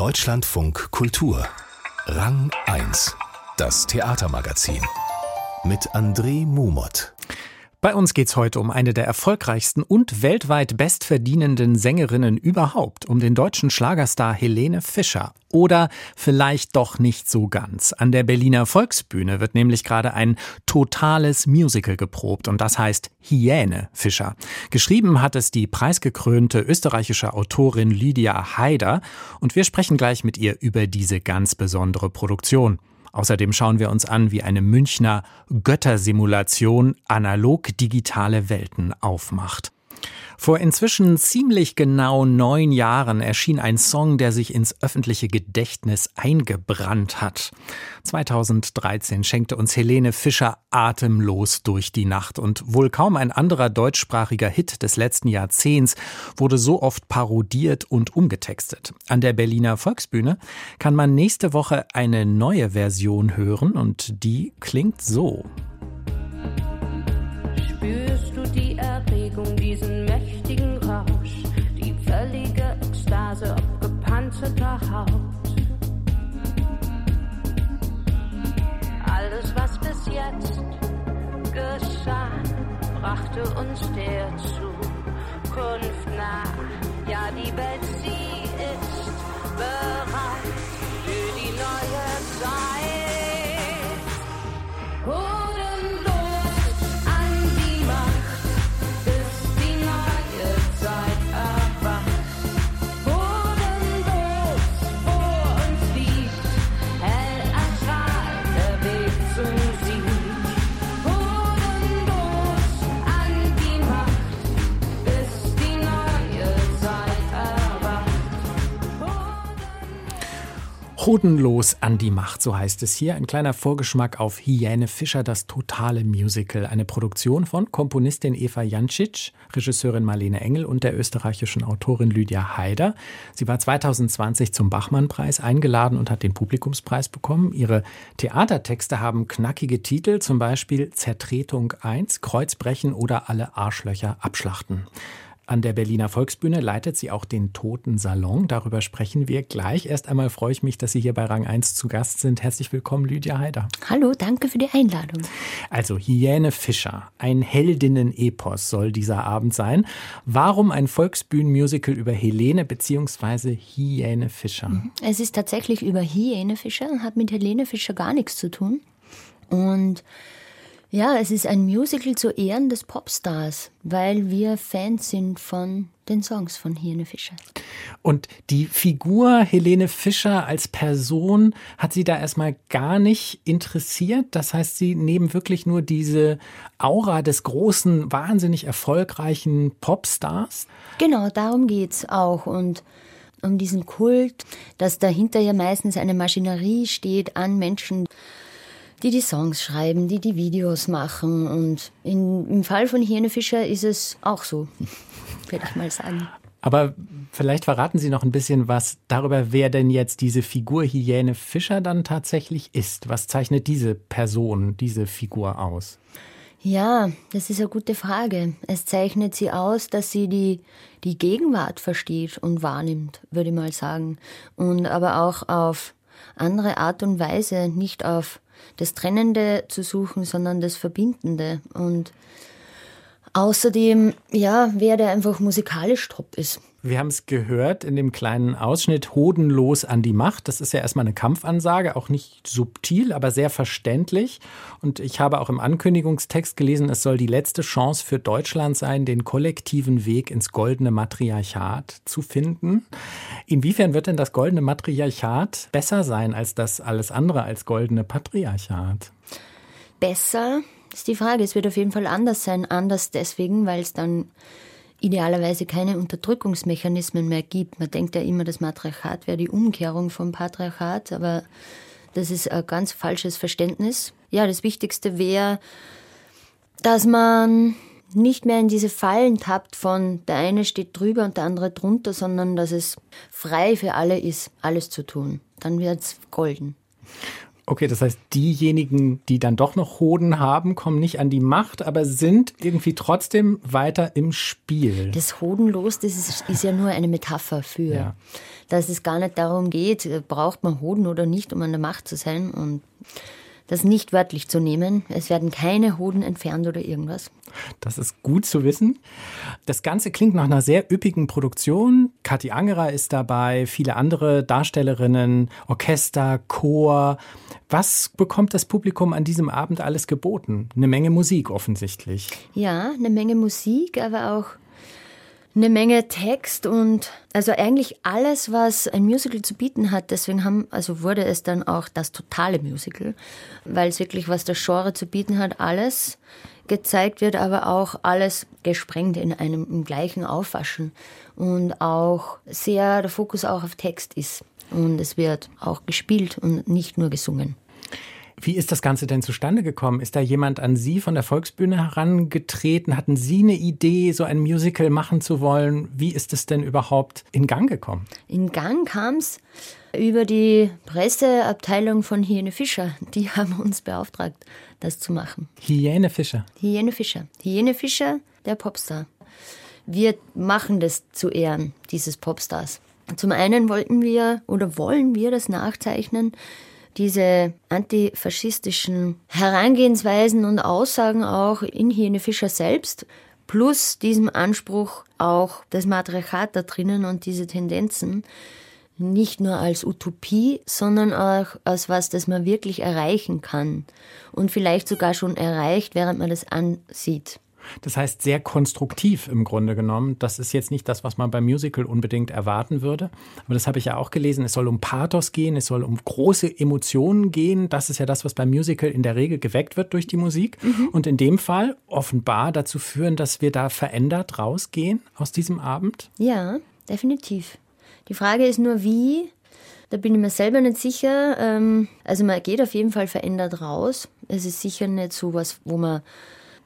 Deutschlandfunk Kultur. Rang 1 Das Theatermagazin. Mit André Mumot bei uns geht's heute um eine der erfolgreichsten und weltweit bestverdienenden Sängerinnen überhaupt, um den deutschen Schlagerstar Helene Fischer. Oder vielleicht doch nicht so ganz. An der Berliner Volksbühne wird nämlich gerade ein totales Musical geprobt und das heißt Hyäne Fischer. Geschrieben hat es die preisgekrönte österreichische Autorin Lydia Haider und wir sprechen gleich mit ihr über diese ganz besondere Produktion. Außerdem schauen wir uns an, wie eine Münchner Göttersimulation analog digitale Welten aufmacht. Vor inzwischen ziemlich genau neun Jahren erschien ein Song, der sich ins öffentliche Gedächtnis eingebrannt hat. 2013 schenkte uns Helene Fischer atemlos durch die Nacht und wohl kaum ein anderer deutschsprachiger Hit des letzten Jahrzehnts wurde so oft parodiert und umgetextet. An der Berliner Volksbühne kann man nächste Woche eine neue Version hören und die klingt so. Spürst du die Erregung, diesen Haut. Alles, was bis jetzt geschah, brachte uns der Zukunft nah. Ja, die Welt, sie ist bereit für die neue Zeit. Hodenlos an die Macht, so heißt es hier. Ein kleiner Vorgeschmack auf Hyäne Fischer, das totale Musical. Eine Produktion von Komponistin Eva Jancic, Regisseurin Marlene Engel und der österreichischen Autorin Lydia Haider. Sie war 2020 zum Bachmann-Preis eingeladen und hat den Publikumspreis bekommen. Ihre Theatertexte haben knackige Titel, zum Beispiel Zertretung 1, Kreuzbrechen oder Alle Arschlöcher abschlachten. An der Berliner Volksbühne leitet sie auch den Toten Salon. Darüber sprechen wir gleich. Erst einmal freue ich mich, dass Sie hier bei Rang 1 zu Gast sind. Herzlich willkommen, Lydia Haider. Hallo, danke für die Einladung. Also Hyäne Fischer, ein Heldinnen-Epos soll dieser Abend sein. Warum ein Volksbühnenmusical über Helene bzw. Hyäne Fischer? Es ist tatsächlich über Hyäne Fischer, und hat mit Helene Fischer gar nichts zu tun. Und ja, es ist ein Musical zu Ehren des Popstars, weil wir Fans sind von den Songs von Helene Fischer. Und die Figur Helene Fischer als Person hat sie da erstmal gar nicht interessiert. Das heißt, sie nehmen wirklich nur diese Aura des großen, wahnsinnig erfolgreichen Popstars. Genau, darum geht's auch. Und um diesen Kult, dass dahinter ja meistens eine Maschinerie steht an Menschen, die die Songs schreiben, die die Videos machen. Und in, im Fall von Hirne Fischer ist es auch so, würde ich mal sagen. Aber vielleicht verraten Sie noch ein bisschen was darüber, wer denn jetzt diese Figur Hyäne Fischer dann tatsächlich ist. Was zeichnet diese Person, diese Figur aus? Ja, das ist eine gute Frage. Es zeichnet sie aus, dass sie die, die Gegenwart versteht und wahrnimmt, würde ich mal sagen. Und aber auch auf andere Art und Weise, nicht auf das Trennende zu suchen, sondern das Verbindende. Und außerdem, ja, wer der einfach musikalisch top ist. Wir haben es gehört in dem kleinen Ausschnitt Hodenlos an die Macht. Das ist ja erstmal eine Kampfansage, auch nicht subtil, aber sehr verständlich. Und ich habe auch im Ankündigungstext gelesen, es soll die letzte Chance für Deutschland sein, den kollektiven Weg ins goldene Matriarchat zu finden. Inwiefern wird denn das goldene Matriarchat besser sein als das alles andere als goldene Patriarchat? Besser ist die Frage. Es wird auf jeden Fall anders sein. Anders deswegen, weil es dann idealerweise keine Unterdrückungsmechanismen mehr gibt. Man denkt ja immer, das Matriarchat wäre die Umkehrung vom Patriarchat, aber das ist ein ganz falsches Verständnis. Ja, das Wichtigste wäre, dass man nicht mehr in diese Fallen tappt von der eine steht drüber und der andere drunter, sondern dass es frei für alle ist, alles zu tun. Dann wird es golden. Okay, das heißt, diejenigen, die dann doch noch Hoden haben, kommen nicht an die Macht, aber sind irgendwie trotzdem weiter im Spiel. Das Hodenlos, das ist, ist ja nur eine Metapher für, ja. dass es gar nicht darum geht, braucht man Hoden oder nicht, um an der Macht zu sein. Und das nicht wörtlich zu nehmen. Es werden keine Hoden entfernt oder irgendwas. Das ist gut zu wissen. Das Ganze klingt nach einer sehr üppigen Produktion. Kathi Angerer ist dabei, viele andere Darstellerinnen, Orchester, Chor. Was bekommt das Publikum an diesem Abend alles geboten? Eine Menge Musik offensichtlich. Ja, eine Menge Musik, aber auch eine Menge Text und also eigentlich alles, was ein Musical zu bieten hat. Deswegen haben, also wurde es dann auch das totale Musical, weil es wirklich, was das Genre zu bieten hat, alles gezeigt wird, aber auch alles gesprengt in einem im gleichen Aufwaschen und auch sehr der Fokus auch auf Text ist. Und es wird auch gespielt und nicht nur gesungen. Wie ist das Ganze denn zustande gekommen? Ist da jemand an Sie von der Volksbühne herangetreten? Hatten Sie eine Idee, so ein Musical machen zu wollen? Wie ist es denn überhaupt in Gang gekommen? In Gang kam es über die Presseabteilung von Hyäne Fischer. Die haben uns beauftragt, das zu machen. Hyäne Fischer? Hyäne Fischer. Hyäne Fischer, der Popstar. Wir machen das zu Ehren dieses Popstars. Zum einen wollten wir oder wollen wir das nachzeichnen, diese antifaschistischen Herangehensweisen und Aussagen auch in Helene Fischer selbst, plus diesem Anspruch auch das Matriarchat da drinnen und diese Tendenzen, nicht nur als Utopie, sondern auch als was, das man wirklich erreichen kann und vielleicht sogar schon erreicht, während man das ansieht. Das heißt, sehr konstruktiv im Grunde genommen. Das ist jetzt nicht das, was man beim Musical unbedingt erwarten würde. Aber das habe ich ja auch gelesen. Es soll um Pathos gehen, es soll um große Emotionen gehen. Das ist ja das, was beim Musical in der Regel geweckt wird durch die Musik. Mhm. Und in dem Fall offenbar dazu führen, dass wir da verändert rausgehen aus diesem Abend. Ja, definitiv. Die Frage ist nur, wie. Da bin ich mir selber nicht sicher. Ähm, also man geht auf jeden Fall verändert raus. Es ist sicher nicht so was, wo man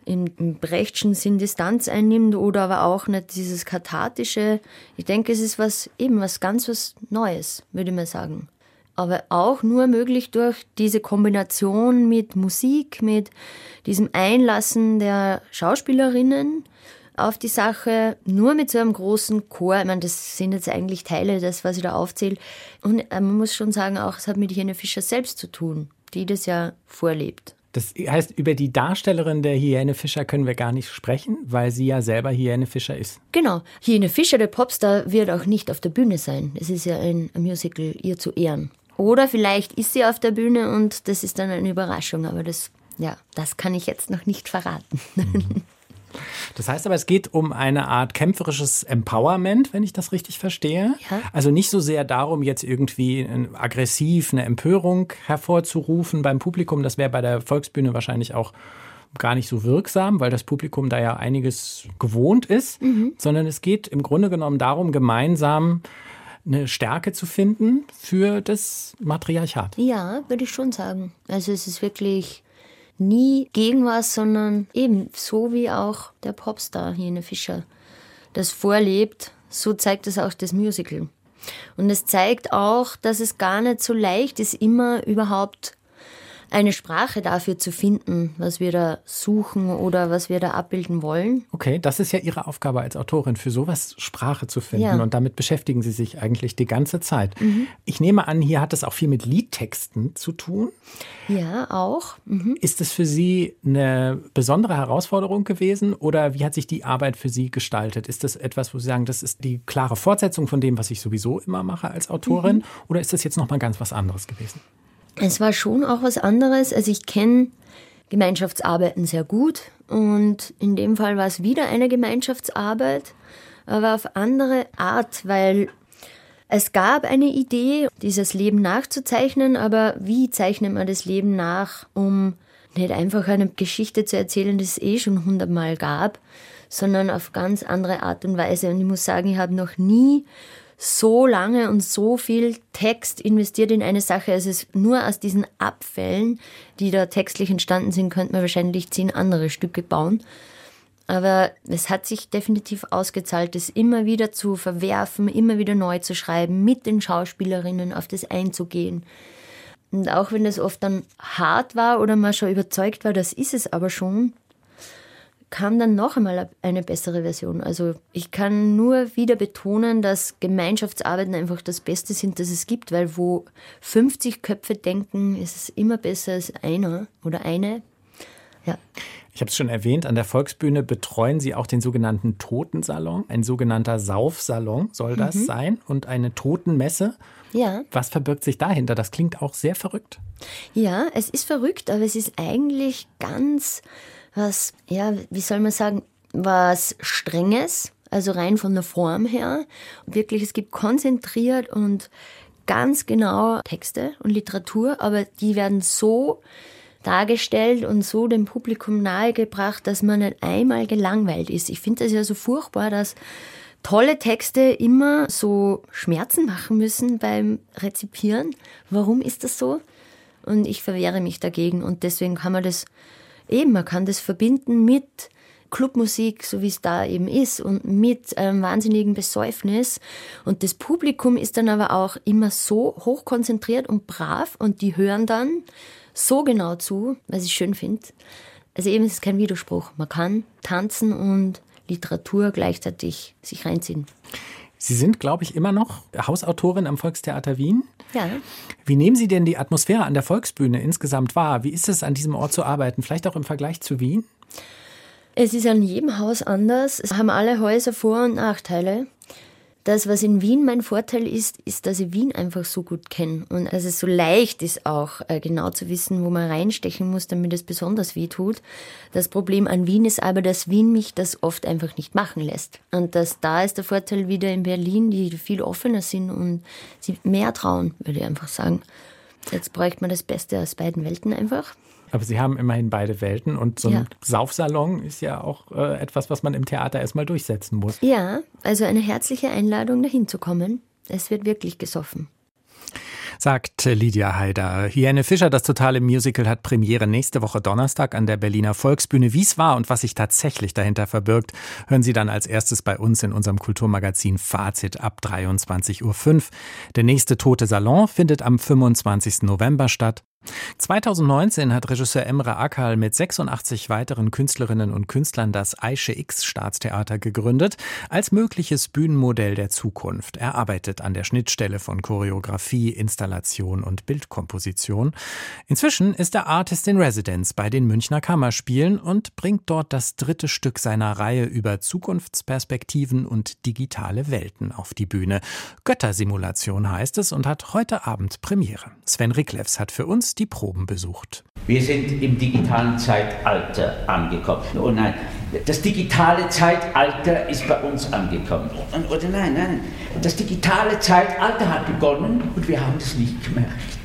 im, Brechtschen Sinn Distanz einnimmt oder aber auch nicht dieses kathartische. Ich denke, es ist was eben was ganz was Neues, würde ich mal sagen. Aber auch nur möglich durch diese Kombination mit Musik, mit diesem Einlassen der Schauspielerinnen auf die Sache, nur mit so einem großen Chor. Ich meine, das sind jetzt eigentlich Teile des, was ich da aufzähle. Und äh, man muss schon sagen, auch es hat mit Helene Fischer selbst zu tun, die das ja vorlebt. Das heißt, über die Darstellerin der Hyäne Fischer können wir gar nicht sprechen, weil sie ja selber Hyäne Fischer ist. Genau. Hyäne Fischer, der Popstar, wird auch nicht auf der Bühne sein. Es ist ja ein Musical ihr zu Ehren. Oder vielleicht ist sie auf der Bühne und das ist dann eine Überraschung, aber das, ja, das kann ich jetzt noch nicht verraten. Mhm. Das heißt aber, es geht um eine Art kämpferisches Empowerment, wenn ich das richtig verstehe. Ja. Also nicht so sehr darum, jetzt irgendwie aggressiv eine Empörung hervorzurufen beim Publikum. Das wäre bei der Volksbühne wahrscheinlich auch gar nicht so wirksam, weil das Publikum da ja einiges gewohnt ist, mhm. sondern es geht im Grunde genommen darum, gemeinsam eine Stärke zu finden für das Matriarchat. Ja, würde ich schon sagen. Also es ist wirklich nie gegen was, sondern eben so wie auch der Popstar Helene Fischer das vorlebt, so zeigt es auch das Musical. Und es zeigt auch, dass es gar nicht so leicht ist, immer überhaupt eine Sprache dafür zu finden, was wir da suchen oder was wir da abbilden wollen. Okay, das ist ja Ihre Aufgabe als Autorin, für sowas Sprache zu finden. Ja. Und damit beschäftigen Sie sich eigentlich die ganze Zeit. Mhm. Ich nehme an, hier hat es auch viel mit Liedtexten zu tun. Ja, auch. Mhm. Ist es für Sie eine besondere Herausforderung gewesen oder wie hat sich die Arbeit für Sie gestaltet? Ist das etwas, wo Sie sagen, das ist die klare Fortsetzung von dem, was ich sowieso immer mache als Autorin? Mhm. Oder ist das jetzt nochmal ganz was anderes gewesen? Es war schon auch was anderes. Also ich kenne Gemeinschaftsarbeiten sehr gut und in dem Fall war es wieder eine Gemeinschaftsarbeit, aber auf andere Art, weil es gab eine Idee, dieses Leben nachzuzeichnen, aber wie zeichnet man das Leben nach, um nicht einfach eine Geschichte zu erzählen, die es eh schon hundertmal gab, sondern auf ganz andere Art und Weise. Und ich muss sagen, ich habe noch nie so lange und so viel Text investiert in eine Sache. Es ist nur aus diesen Abfällen, die da textlich entstanden sind, könnte man wahrscheinlich zehn andere Stücke bauen. Aber es hat sich definitiv ausgezahlt, es immer wieder zu verwerfen, immer wieder neu zu schreiben, mit den Schauspielerinnen auf das einzugehen. Und auch wenn das oft dann hart war oder man schon überzeugt war, das ist es aber schon, kam dann noch einmal eine bessere Version. Also ich kann nur wieder betonen, dass Gemeinschaftsarbeiten einfach das Beste sind, das es gibt, weil wo 50 Köpfe denken, ist es immer besser als einer oder eine. Ja. Ich habe es schon erwähnt, an der Volksbühne betreuen Sie auch den sogenannten Totensalon. Ein sogenannter Saufsalon soll das mhm. sein und eine Totenmesse. Ja. Was verbirgt sich dahinter? Das klingt auch sehr verrückt. Ja, es ist verrückt, aber es ist eigentlich ganz was, ja, wie soll man sagen, was Strenges, also rein von der Form her. Wirklich, es gibt konzentriert und ganz genau Texte und Literatur, aber die werden so dargestellt und so dem Publikum nahegebracht, dass man nicht einmal gelangweilt ist. Ich finde das ja so furchtbar, dass tolle Texte immer so Schmerzen machen müssen beim Rezipieren. Warum ist das so? Und ich verwehre mich dagegen und deswegen kann man das eben, man kann das verbinden mit Clubmusik, so wie es da eben ist, und mit einem wahnsinnigen Besäufnis. Und das Publikum ist dann aber auch immer so hochkonzentriert und brav und die hören dann so genau zu, was ich schön finde. Also eben ist es kein Widerspruch. Man kann tanzen und Literatur gleichzeitig sich reinziehen. Sie sind, glaube ich, immer noch Hausautorin am Volkstheater Wien. Ja. Wie nehmen Sie denn die Atmosphäre an der Volksbühne insgesamt wahr? Wie ist es, an diesem Ort zu arbeiten? Vielleicht auch im Vergleich zu Wien? Es ist an jedem Haus anders. Es haben alle Häuser Vor- und Nachteile. Das, was in Wien mein Vorteil ist, ist, dass ich Wien einfach so gut kenne und dass es so leicht ist auch äh, genau zu wissen, wo man reinstechen muss, damit es besonders weh tut. Das Problem an Wien ist aber, dass Wien mich das oft einfach nicht machen lässt. Und dass da ist der Vorteil wieder in Berlin, die viel offener sind und sie mehr trauen, würde ich einfach sagen. Jetzt bräuchte man das Beste aus beiden Welten einfach. Aber Sie haben immerhin beide Welten und so ein ja. Saufsalon ist ja auch äh, etwas, was man im Theater erstmal durchsetzen muss. Ja, also eine herzliche Einladung, dahin zu kommen. Es wird wirklich gesoffen sagt Lydia Haider. Hyäne Fischer, das totale Musical, hat Premiere nächste Woche Donnerstag an der Berliner Volksbühne. Wie es war und was sich tatsächlich dahinter verbirgt, hören Sie dann als erstes bei uns in unserem Kulturmagazin Fazit ab 23.05 Uhr. Der nächste Tote Salon findet am 25. November statt. 2019 hat Regisseur Emre Akal mit 86 weiteren Künstlerinnen und Künstlern das Aische X Staatstheater gegründet, als mögliches Bühnenmodell der Zukunft. Er arbeitet an der Schnittstelle von Choreografie, Installation und Bildkomposition. Inzwischen ist er Artist in Residence bei den Münchner Kammerspielen und bringt dort das dritte Stück seiner Reihe über Zukunftsperspektiven und digitale Welten auf die Bühne. Göttersimulation heißt es und hat heute Abend Premiere. Sven Ricklefs hat für uns die Proben besucht. Wir sind im digitalen Zeitalter angekommen. Oh nein, das digitale Zeitalter ist bei uns angekommen. Oder nein, nein, das digitale Zeitalter hat begonnen und wir haben es nicht gemerkt.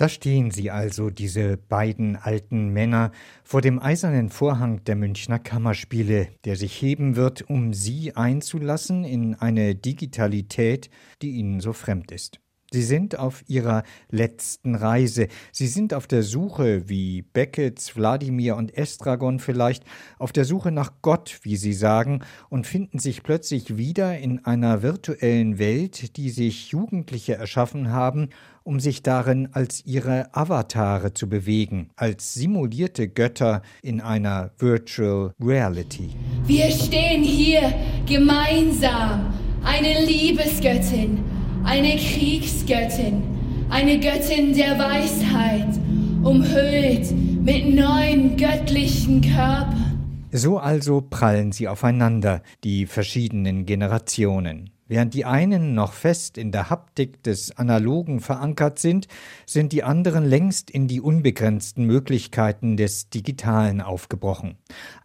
Da stehen sie also, diese beiden alten Männer, vor dem eisernen Vorhang der Münchner Kammerspiele, der sich heben wird, um sie einzulassen in eine Digitalität, die ihnen so fremd ist. Sie sind auf ihrer letzten Reise. Sie sind auf der Suche, wie Beckets, Wladimir und Estragon vielleicht, auf der Suche nach Gott, wie sie sagen, und finden sich plötzlich wieder in einer virtuellen Welt, die sich Jugendliche erschaffen haben, um sich darin als ihre Avatare zu bewegen, als simulierte Götter in einer Virtual Reality. Wir stehen hier gemeinsam, eine Liebesgöttin eine Kriegsgöttin, eine Göttin der Weisheit, umhüllt mit neun göttlichen Körpern. So also prallen sie aufeinander, die verschiedenen Generationen. Während die einen noch fest in der Haptik des Analogen verankert sind, sind die anderen längst in die unbegrenzten Möglichkeiten des Digitalen aufgebrochen.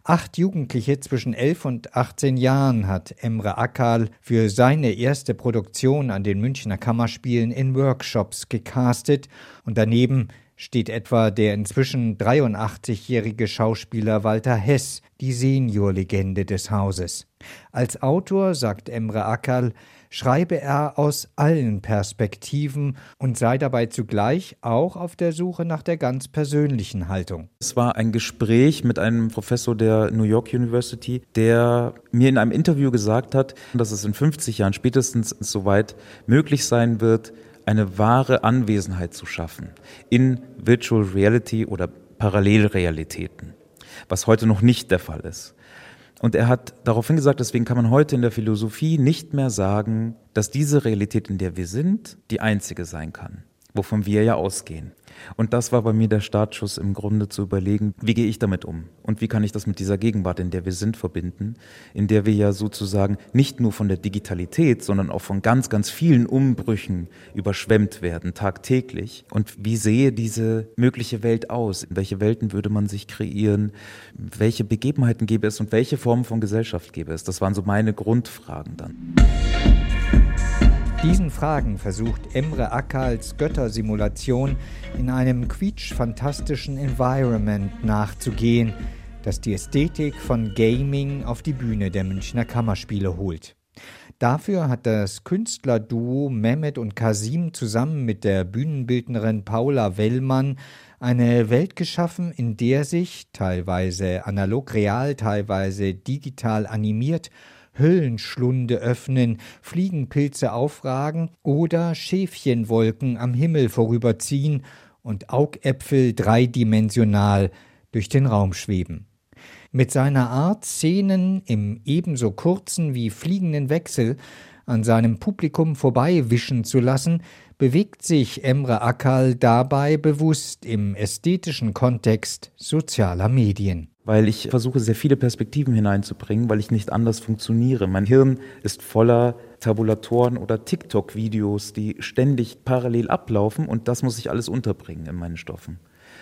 Acht Jugendliche zwischen elf und 18 Jahren hat Emre Akal für seine erste Produktion an den Münchner Kammerspielen in Workshops gecastet und daneben steht etwa der inzwischen 83-jährige Schauspieler Walter Hess, die Seniorlegende des Hauses. Als Autor, sagt Emre Akal, schreibe er aus allen Perspektiven und sei dabei zugleich auch auf der Suche nach der ganz persönlichen Haltung. Es war ein Gespräch mit einem Professor der New York University, der mir in einem Interview gesagt hat, dass es in 50 Jahren spätestens soweit möglich sein wird, eine wahre Anwesenheit zu schaffen in Virtual Reality oder Parallelrealitäten, was heute noch nicht der Fall ist. Und er hat darauf hingesagt, deswegen kann man heute in der Philosophie nicht mehr sagen, dass diese Realität, in der wir sind, die einzige sein kann wovon wir ja ausgehen. Und das war bei mir der Startschuss im Grunde zu überlegen, wie gehe ich damit um und wie kann ich das mit dieser Gegenwart, in der wir sind, verbinden, in der wir ja sozusagen nicht nur von der Digitalität, sondern auch von ganz, ganz vielen Umbrüchen überschwemmt werden, tagtäglich. Und wie sehe diese mögliche Welt aus? In welche Welten würde man sich kreieren? Welche Begebenheiten gäbe es und welche Formen von Gesellschaft gäbe es? Das waren so meine Grundfragen dann. Diesen Fragen versucht Emre Akals Göttersimulation in einem quietschfantastischen Environment nachzugehen, das die Ästhetik von Gaming auf die Bühne der Münchner Kammerspiele holt. Dafür hat das Künstlerduo Mehmet und Kasim zusammen mit der Bühnenbildnerin Paula Wellmann eine Welt geschaffen, in der sich, teilweise analog real, teilweise digital animiert, Höllenschlunde öffnen, Fliegenpilze aufragen oder Schäfchenwolken am Himmel vorüberziehen und Augäpfel dreidimensional durch den Raum schweben. Mit seiner Art, Szenen im ebenso kurzen wie fliegenden Wechsel an seinem Publikum vorbeiwischen zu lassen, bewegt sich Emre Akal dabei bewusst im ästhetischen Kontext sozialer Medien weil ich versuche, sehr viele Perspektiven hineinzubringen, weil ich nicht anders funktioniere. Mein Hirn ist voller Tabulatoren oder TikTok-Videos, die ständig parallel ablaufen und das muss ich alles unterbringen in meinen Stoffen.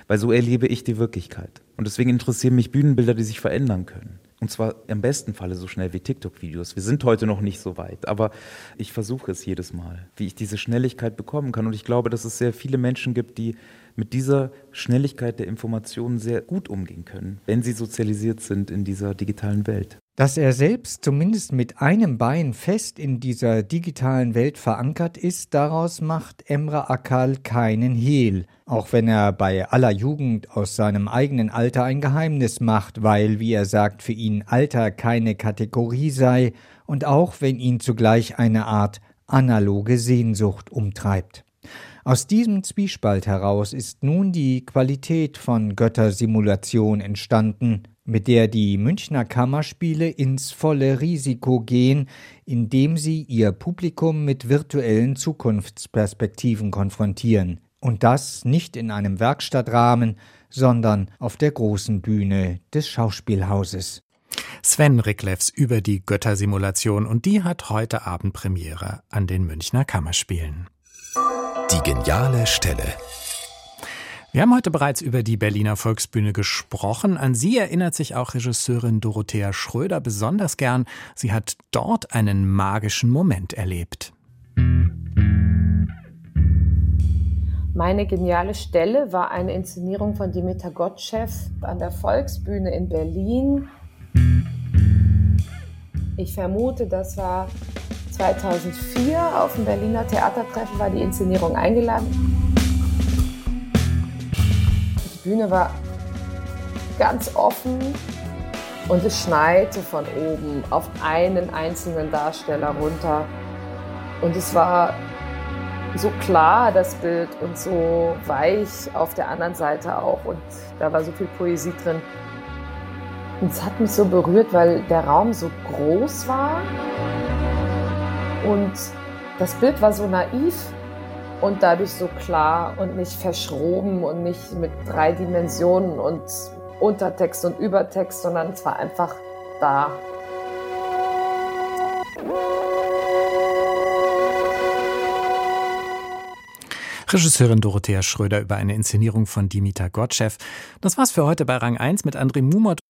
Weil so erlebe ich die Wirklichkeit. Und deswegen interessieren mich Bühnenbilder, die sich verändern können. Und zwar im besten Falle so schnell wie TikTok-Videos. Wir sind heute noch nicht so weit, aber ich versuche es jedes Mal, wie ich diese Schnelligkeit bekommen kann. Und ich glaube, dass es sehr viele Menschen gibt, die mit dieser Schnelligkeit der Informationen sehr gut umgehen können, wenn sie sozialisiert sind in dieser digitalen Welt. Dass er selbst zumindest mit einem Bein fest in dieser digitalen Welt verankert ist, daraus macht Emre Akal keinen Hehl, auch wenn er bei aller Jugend aus seinem eigenen Alter ein Geheimnis macht, weil, wie er sagt, für ihn Alter keine Kategorie sei und auch wenn ihn zugleich eine Art analoge Sehnsucht umtreibt. Aus diesem Zwiespalt heraus ist nun die Qualität von Göttersimulation entstanden, mit der die Münchner Kammerspiele ins volle Risiko gehen, indem sie ihr Publikum mit virtuellen Zukunftsperspektiven konfrontieren. Und das nicht in einem Werkstattrahmen, sondern auf der großen Bühne des Schauspielhauses. Sven Ricklefs über die Göttersimulation und die hat heute Abend Premiere an den Münchner Kammerspielen. Die geniale Stelle. Wir haben heute bereits über die Berliner Volksbühne gesprochen. An sie erinnert sich auch Regisseurin Dorothea Schröder besonders gern. Sie hat dort einen magischen Moment erlebt. Meine geniale Stelle war eine Inszenierung von Dimitar Gottschew an der Volksbühne in Berlin. Ich vermute, das war 2004 auf dem Berliner Theatertreffen war die Inszenierung eingeladen. Die Bühne war ganz offen und es schneite von oben auf einen einzelnen Darsteller runter. Und es war so klar, das Bild, und so weich auf der anderen Seite auch. Und da war so viel Poesie drin. Und es hat mich so berührt, weil der Raum so groß war. Und das Bild war so naiv und dadurch so klar und nicht verschroben und nicht mit drei Dimensionen und Untertext und Übertext, sondern es war einfach da. Regisseurin Dorothea Schröder über eine Inszenierung von Dimitar Gottschew. Das war's für heute bei Rang 1 mit André Mumot